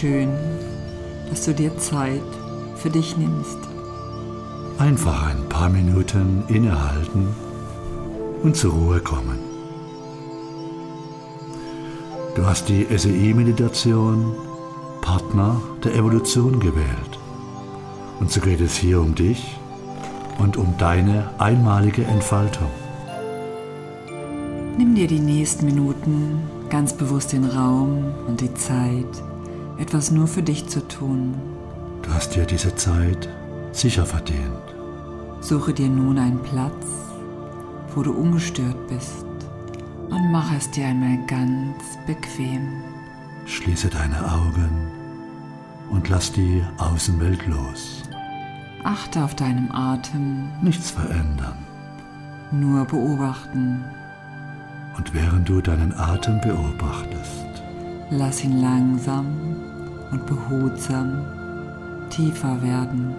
Schön, dass du dir Zeit für dich nimmst. Einfach ein paar Minuten innehalten und zur Ruhe kommen. Du hast die SEI-Meditation Partner der Evolution gewählt. Und so geht es hier um dich und um deine einmalige Entfaltung. Nimm dir die nächsten Minuten ganz bewusst den Raum und die Zeit, etwas nur für dich zu tun. Du hast dir diese Zeit sicher verdient. Suche dir nun einen Platz, wo du ungestört bist und mach es dir einmal ganz bequem. Schließe deine Augen und lass die Außenwelt los. Achte auf deinem Atem. Nichts verändern. Nur beobachten. Und während du deinen Atem beobachtest, lass ihn langsam und behutsam tiefer werden.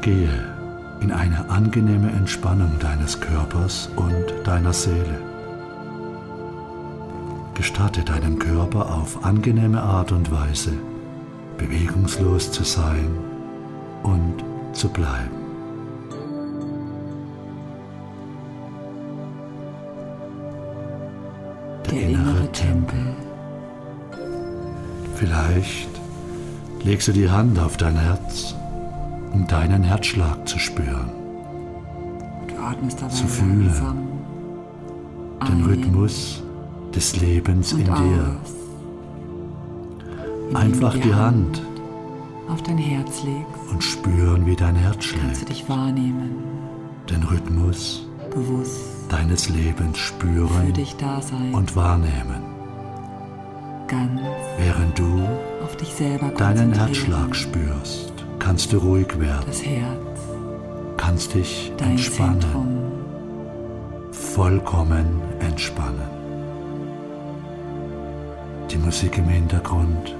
Gehe in eine angenehme Entspannung deines Körpers und deiner Seele. Gestatte deinem Körper auf angenehme Art und Weise bewegungslos zu sein und zu bleiben. Der, innere Tempel. Vielleicht legst du die Hand auf dein Herz, um deinen Herzschlag zu spüren. Du atmest dabei zu fühlen den Rhythmus des Lebens in dir. Einfach die Hand auf dein Herz legst und spüren, wie dein Herz schlägt. Kannst du dich wahrnehmen. Den Rhythmus bewusst deines Lebens spüren und wahrnehmen. Ganz während du auf dich selber deinen Herzschlag spürst, kannst du ruhig werden. Das Herz, kannst dich dein entspannen, Zentrum. vollkommen entspannen. Die Musik im Hintergrund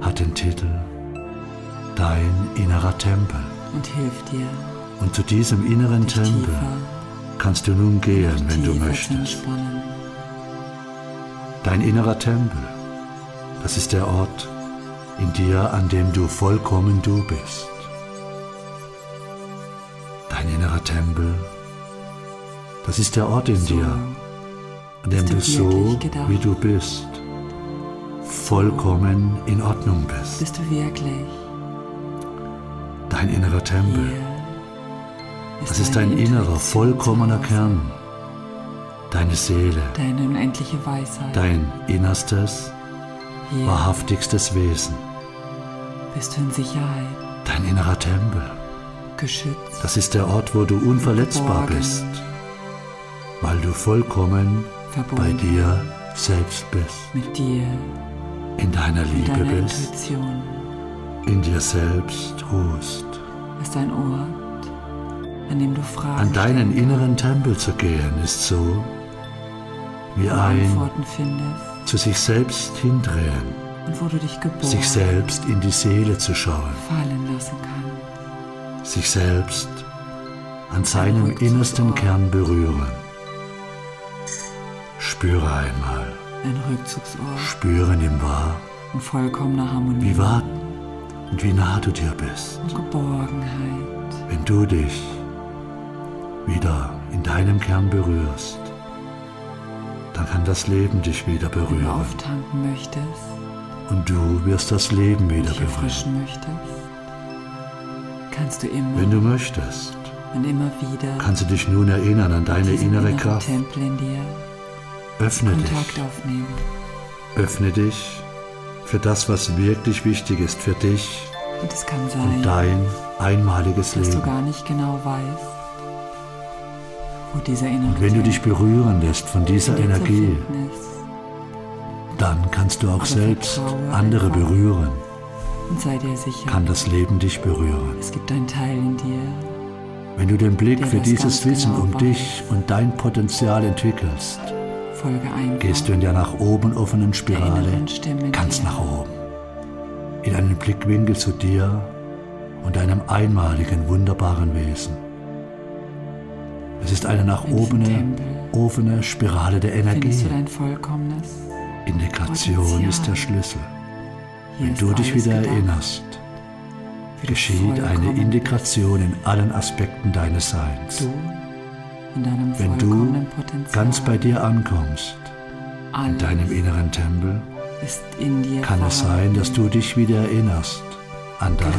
hat den Titel Dein innerer Tempel. Und hilft dir. Und zu diesem inneren Tempel kannst du nun gehen, wenn du möchtest. Dein innerer Tempel, das ist der Ort in dir, an dem du vollkommen du bist. Dein innerer Tempel, das ist der Ort in so, dir, an dem du so, gedacht? wie du bist, vollkommen in Ordnung bist. Bist du wirklich? Dein innerer Tempel. Das ist dein innerer, vollkommener Kern. Deine Seele. Deine unendliche Weisheit. Dein innerstes, Hier wahrhaftigstes Wesen. Bist du in Sicherheit. Dein innerer Tempel. Geschützt. Das ist der Ort, wo du unverletzbar Geborgen. bist. Weil du vollkommen Verbunden. bei dir selbst bist. Mit dir. In deiner Liebe deiner bist. Intuition. In dir selbst ruhst. Ist ein Ort, an dem du Fragen An deinen inneren Tempel zu gehen, ist so, wie ein Antworten findest. zu sich selbst hindrehen, und wo du dich geboren sich selbst in die Seele zu schauen, fallen lassen kannst. sich selbst an seinem innersten Kern berühren. Spüre einmal, Ein Rückzugsort spüre nimm wahr, in vollkommener Harmonie. Wie wahr und wie nah du dir bist, und Geborgenheit. wenn du dich wieder in deinem Kern berührst. Dann kann das Leben dich wieder Wenn du berühren auftanken möchtest und du wirst das Leben wieder dich berühren, möchtest, kannst du immer wenn du möchtest. und immer wieder Kannst du dich nun erinnern an deine innere Kraft. Tempel in dir Öffne Kontakt dich, aufnehmen. öffne dich für das, was wirklich wichtig ist für dich Und es kann und sein, dein einmaliges dass du Leben. gar nicht genau weißt, Und wenn du dich berühren lässt von dieser Energie, dann kannst du auch selbst andere berühren, Und sei dir sicher, kann das Leben dich berühren. es gibt einen Teil in dir, Wenn du den Blick für dieses Wissen genau um dich und dein Potenzial entwickelst, gehst du in der nach oben offenen Spirale ganz nach oben. In einen Blickwinkel zu dir und deinem einmaligen, wunderbaren Wesen. Es ist eine nach oben offene Spirale der Energie. Integration ist der Schlüssel. Wenn du dich wieder erinnerst, geschieht eine Integration in allen Aspekten deines Seins. Wenn du ganz bei dir ankommst, in deinem inneren Tempel, kann es sein, dass du dich wieder erinnerst an das,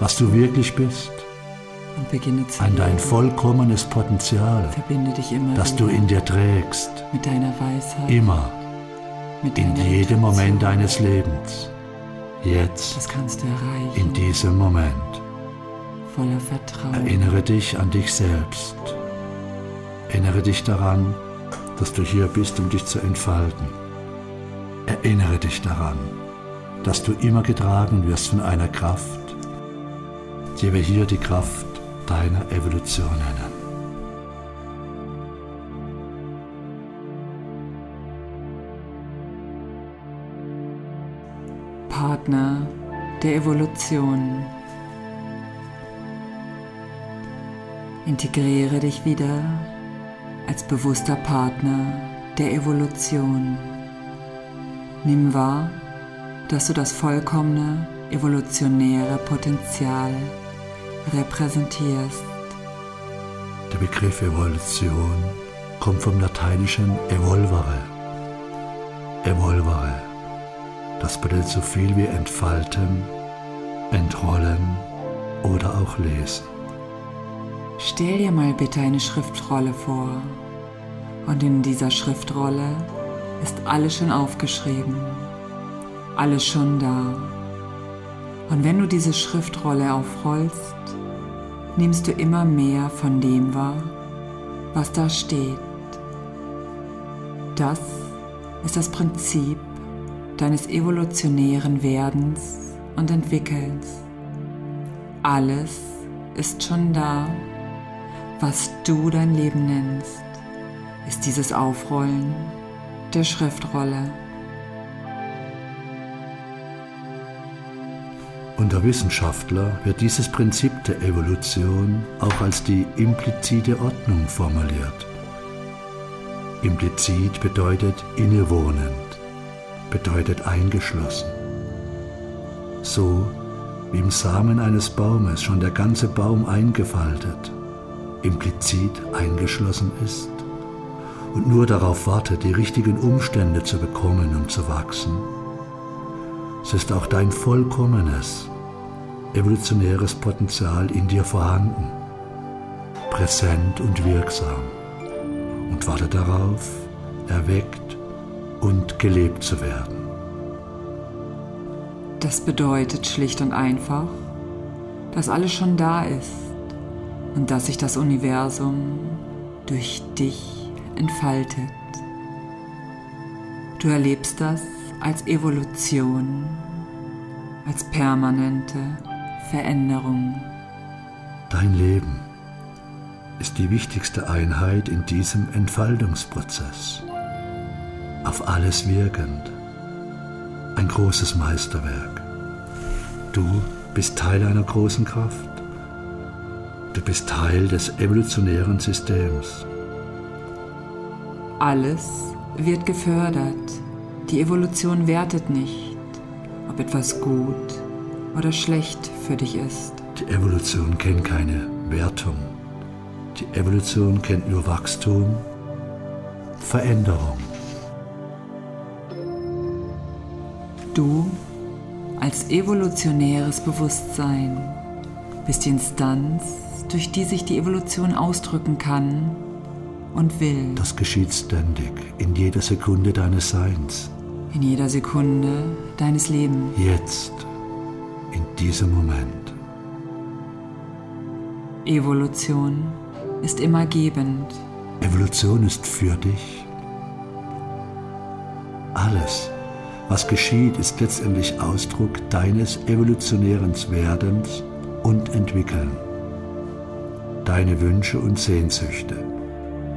was du wirklich bist, und beginne zu an dein vollkommenes Potenzial, Verbinde dich immer das du in dir trägst, mit deiner Weisheit, immer, mit in jedem. Moment deines Lebens. Jetzt, Das kannst du erreichen. in diesem Moment. voller Vertrauen. Erinnere dich an dich selbst. Erinnere dich daran, dass du hier bist, um dich zu entfalten. Erinnere dich daran, dass du immer getragen wirst von einer Kraft, die wir hier die Kraft deiner Evolution nennen. Partner der Evolution. Integriere dich wieder als bewusster Partner der Evolution. Nimm wahr, dass du das vollkommene evolutionäre Potenzial repräsentierst. Der Begriff Evolution kommt vom lateinischen evolvere. Evolvere. Das bedeutet so viel wie entfalten, entrollen oder auch lesen. Stell dir mal bitte eine Schriftrolle vor. Und in dieser Schriftrolle ist alles schon aufgeschrieben. Alles schon da. Und wenn du diese Schriftrolle aufrollst, nimmst du immer mehr von dem wahr, was da steht. Das ist das Prinzip deines evolutionären Werdens und Entwickelns. Alles ist schon da, was du dein Leben nennst, ist dieses Aufrollen der Schriftrolle. Unter Wissenschaftler wird dieses Prinzip der Evolution auch als die implizite Ordnung formuliert. Implizit bedeutet innewohnend, bedeutet eingeschlossen. So wie im Samen eines Baumes schon der ganze Baum eingefaltet, implizit eingeschlossen ist und nur darauf wartet, die richtigen Umstände zu bekommen, um zu wachsen, so ist auch dein vollkommenes, evolutionäres Potenzial in dir vorhanden, präsent und wirksam und wartet darauf, erweckt und gelebt zu werden. Das bedeutet schlicht und einfach, dass alles schon da ist und dass sich das Universum durch dich entfaltet. Du erlebst das als Evolution, als permanente Veränderung. Dein Leben ist die wichtigste Einheit in diesem Entfaltungsprozess. Auf alles wirkend. Ein großes Meisterwerk. Du bist Teil einer großen Kraft. Du bist Teil des evolutionären Systems. Alles wird gefördert. Die Evolution wertet nicht, ob etwas gut oder schlecht für dich ist. Die Evolution kennt keine Wertung. Die Evolution kennt nur Wachstum, Veränderung. Du als evolutionäres Bewusstsein bist die Instanz, durch die sich die Evolution ausdrücken kann und will. Das geschieht ständig, in jeder Sekunde deines Seins. In jeder Sekunde deines Lebens. Jetzt, in diesem Moment. Evolution ist immer gebend. Evolution ist für dich. Alles, was geschieht, ist letztendlich Ausdruck deines evolutionären Werdens und Entwickeln. Deine Wünsche und Sehnsüchte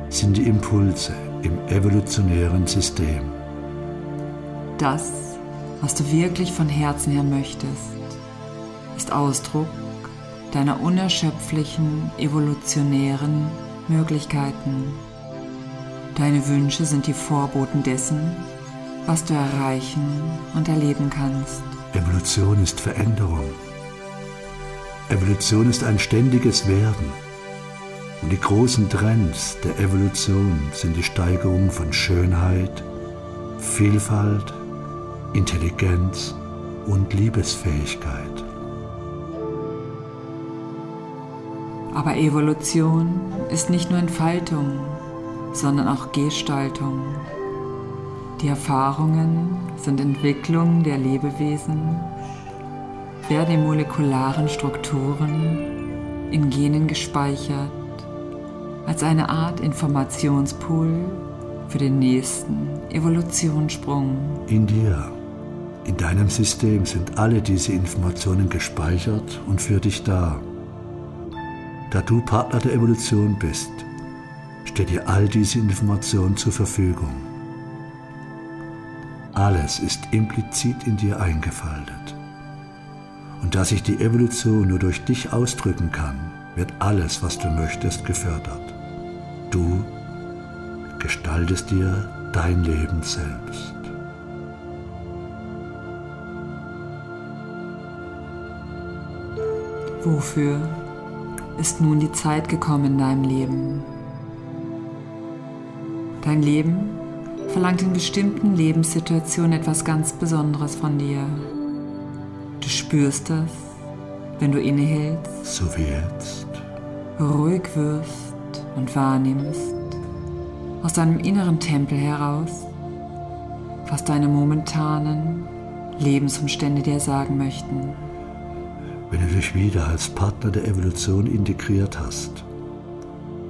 sind die Impulse im evolutionären System. Das, was du wirklich von Herzen her möchtest, ist Ausdruck deiner unerschöpflichen evolutionären Möglichkeiten. Deine Wünsche sind die Vorboten dessen, was du erreichen und erleben kannst. Evolution ist Veränderung. Evolution ist ein ständiges Werden. Und die großen Trends der Evolution sind die Steigerung von Schönheit, Vielfalt, Intelligenz und Liebesfähigkeit. Aber Evolution ist nicht nur Entfaltung, sondern auch Gestaltung. Die Erfahrungen sind Entwicklung der Lebewesen, werden in molekularen Strukturen, in Genen gespeichert, als eine Art Informationspool für den nächsten Evolutionssprung. In dir, in deinem System sind alle diese Informationen gespeichert und für dich da. Da du Partner der Evolution bist, steht dir all diese Information zur Verfügung. Alles ist implizit in dir eingefaltet. Und da sich die Evolution nur durch dich ausdrücken kann, wird alles, was du möchtest, gefördert. Du gestaltest dir dein Leben selbst. Wofür ist nun die Zeit gekommen in deinem Leben? Dein Leben verlangt in bestimmten Lebenssituationen etwas ganz Besonderes von dir. Du spürst das, wenn du innehältst, So wie jetzt. ruhig wirst und wahrnimmst, aus deinem inneren Tempel heraus, was deine momentanen Lebensumstände dir sagen möchten. Wenn du dich wieder als Partner der Evolution integriert hast,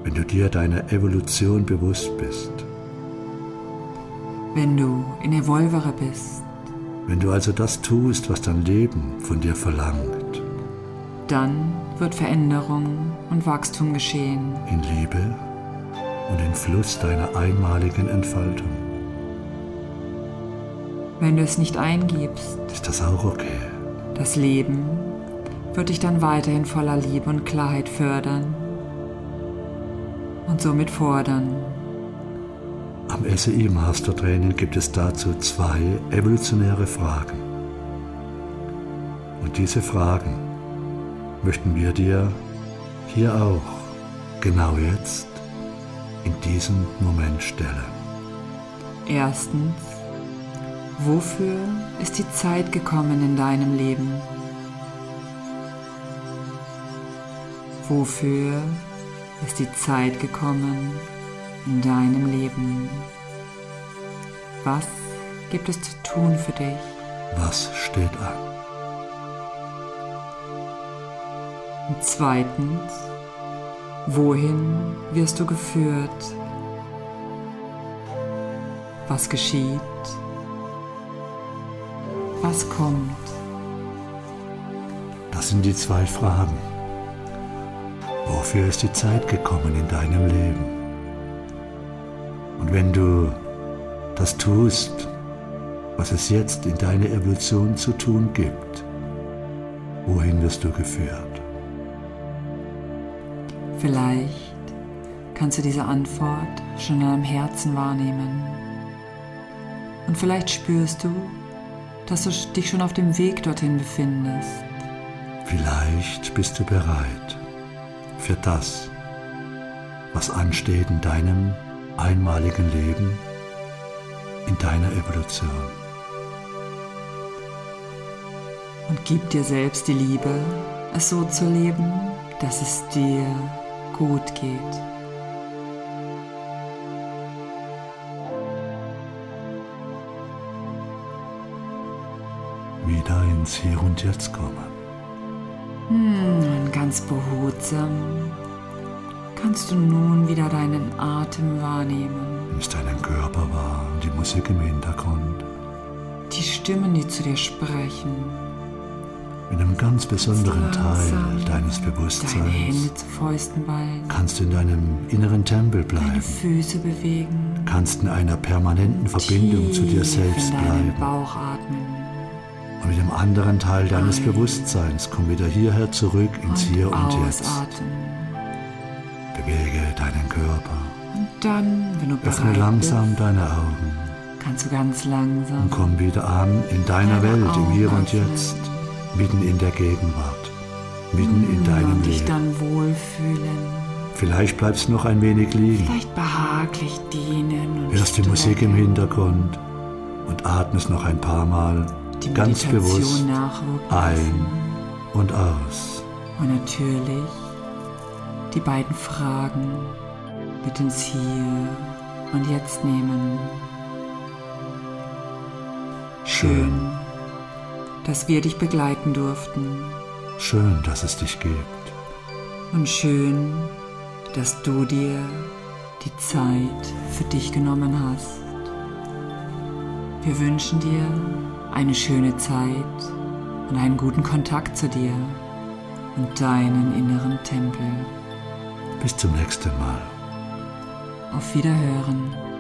wenn du dir deiner Evolution bewusst bist, Wenn du in Evolvere bist, wenn du also das tust, was dein Leben von dir verlangt, dann wird Veränderung und Wachstum geschehen. in Liebe und im Fluss deiner einmaligen Entfaltung, Wenn du es nicht eingibst, ist das auch okay. das Leben wird dich dann weiterhin voller Liebe und Klarheit fördern und somit fordern. Am SEI Master Training gibt es dazu zwei evolutionäre Fragen. Und diese Fragen möchten wir dir hier auch, genau jetzt, in diesem Moment stellen. Erstens, wofür ist die Zeit gekommen in deinem Leben? Wofür ist die Zeit gekommen in deinem Leben? Was gibt es zu tun für dich? Was steht an? Und zweitens, wohin wirst du geführt? Was geschieht? Was kommt? Das sind die zwei Fragen. Wofür ist die Zeit gekommen in deinem Leben? Und wenn du das tust, was es jetzt in deiner Evolution zu tun gibt, wohin wirst du geführt? Vielleicht kannst du diese Antwort schon in deinem Herzen wahrnehmen. Und vielleicht spürst du, dass du dich schon auf dem Weg dorthin befindest. Vielleicht bist du bereit für das, was ansteht in deinem einmaligen Leben, in deiner Evolution. Und gib dir selbst die Liebe, es so zu leben, dass es dir gut geht. Wieder ins Hier und Jetzt kommen. Und ganz behutsam kannst du nun wieder deinen Atem wahrnehmen. Nimmst deinen Körper wahr und die Musik im Hintergrund. Die Stimmen, die zu dir sprechen. In einem ganz besonderen Teil deines Deine Bewusstseins Hände zu Fäusten ballen. kannst du in deinem inneren Tempel Deine bleiben, Füße bewegen. kannst in einer permanenten Verbindung zu dir selbst bleiben. Bauch atmen. Und mit dem anderen Teil deines Ein- Bewusstseins komm wieder hierher zurück ins Hier und Jetzt. ausatmen. Bewege deinen Körper. Und dann, wenn du Öffne bereit langsam bist, deine Augen. kannst du ganz langsam und komm wieder an in deiner Deine Welt, im Hier Augen und öffnen. Jetzt, mitten in der Gegenwart, mitten in deinem und dich Leben. dann wohlfühlen, Vielleicht bleibst du noch ein wenig liegen, vielleicht behaglich dienen und hörst die Musik im Hintergrund und atmest noch ein paar Mal ganz bewusst ein und aus. Und natürlich die beiden Fragen mit ins Hier und Jetzt nehmen. Schön, dass wir dich begleiten durften. Schön, dass es dich gibt. Und schön, dass du dir die Zeit für dich genommen hast. Wir wünschen dir eine schöne Zeit und einen guten Kontakt zu dir und deinen inneren Tempel. Bis zum nächsten Mal. Auf Wiederhören.